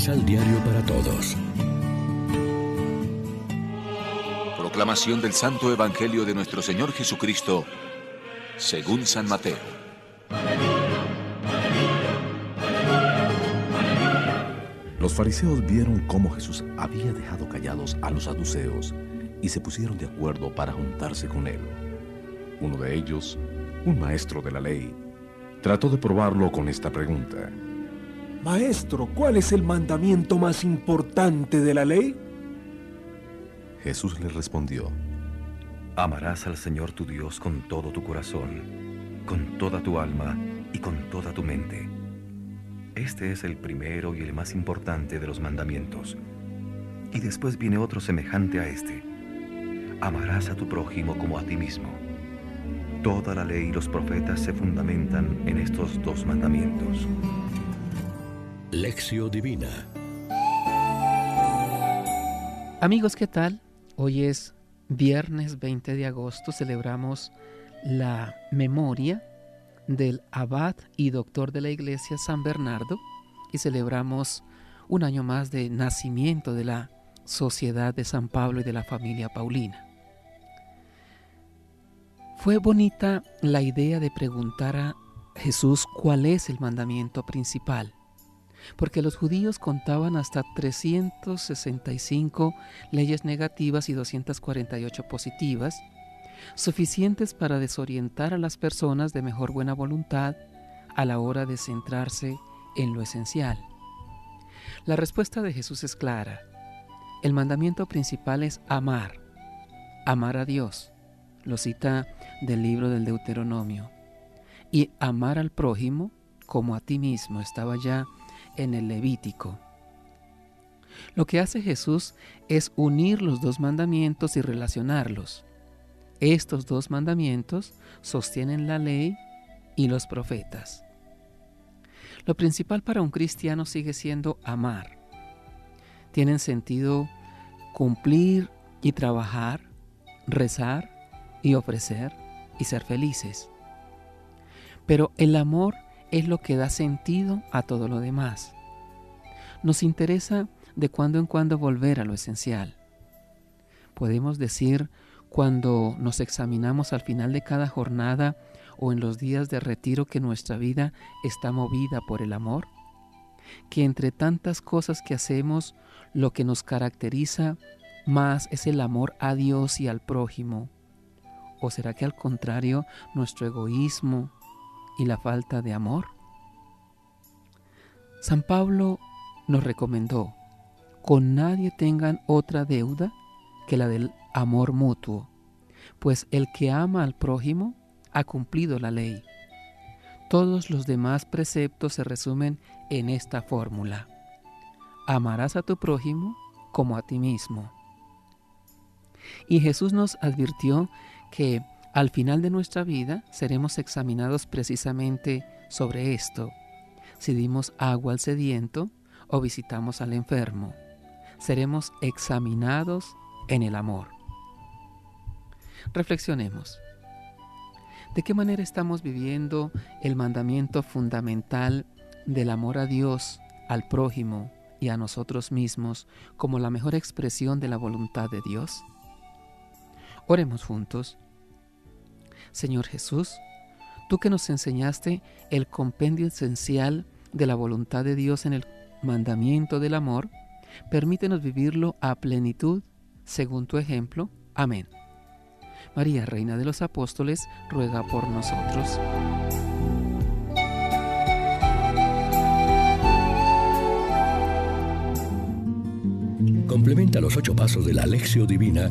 Misal Diario para Todos. Proclamación del Santo Evangelio de nuestro Señor Jesucristo, según San Mateo. Los fariseos vieron cómo Jesús había dejado callados a los saduceos y se pusieron de acuerdo para juntarse con él. Uno de ellos, un maestro de la ley, trató de probarlo con esta pregunta. Maestro, ¿cuál es el mandamiento más importante de la ley? Jesús le respondió, Amarás al Señor tu Dios con todo tu corazón, con toda tu alma y con toda tu mente. Este es el primero y el más importante de los mandamientos. Y después viene otro semejante a este. Amarás a tu prójimo como a ti mismo. Toda la ley y los profetas se fundamentan en estos dos mandamientos. Lección Divina Amigos, ¿qué tal? Hoy es viernes 20 de agosto, celebramos la memoria del abad y doctor de la iglesia San Bernardo y celebramos un año más de nacimiento de la Sociedad de San Pablo y de la familia Paulina. Fue bonita la idea de preguntar a Jesús cuál es el mandamiento principal porque los judíos contaban hasta 365 leyes negativas y 248 positivas, suficientes para desorientar a las personas de mejor buena voluntad a la hora de centrarse en lo esencial. La respuesta de Jesús es clara. El mandamiento principal es amar, amar a Dios, lo cita del libro del Deuteronomio, y amar al prójimo como a ti mismo, estaba ya en el Levítico. Lo que hace Jesús es unir los dos mandamientos y relacionarlos. Estos dos mandamientos sostienen la ley y los profetas. Lo principal para un cristiano sigue siendo amar. Tienen sentido cumplir y trabajar, rezar y ofrecer y ser felices. Pero el amor es lo que da sentido a todo lo demás. Nos interesa de cuando en cuando volver a lo esencial. Podemos decir cuando nos examinamos al final de cada jornada o en los días de retiro que nuestra vida está movida por el amor, que entre tantas cosas que hacemos lo que nos caracteriza más es el amor a Dios y al prójimo. ¿O será que al contrario nuestro egoísmo, y la falta de amor? San Pablo nos recomendó, con nadie tengan otra deuda que la del amor mutuo, pues el que ama al prójimo ha cumplido la ley. Todos los demás preceptos se resumen en esta fórmula. Amarás a tu prójimo como a ti mismo. Y Jesús nos advirtió que al final de nuestra vida seremos examinados precisamente sobre esto. Si dimos agua al sediento o visitamos al enfermo, seremos examinados en el amor. Reflexionemos. ¿De qué manera estamos viviendo el mandamiento fundamental del amor a Dios, al prójimo y a nosotros mismos como la mejor expresión de la voluntad de Dios? Oremos juntos. Señor Jesús, tú que nos enseñaste el compendio esencial de la voluntad de Dios en el mandamiento del amor, permítenos vivirlo a plenitud según tu ejemplo. Amén. María, Reina de los Apóstoles, ruega por nosotros. Complementa los ocho pasos de la Alexio Divina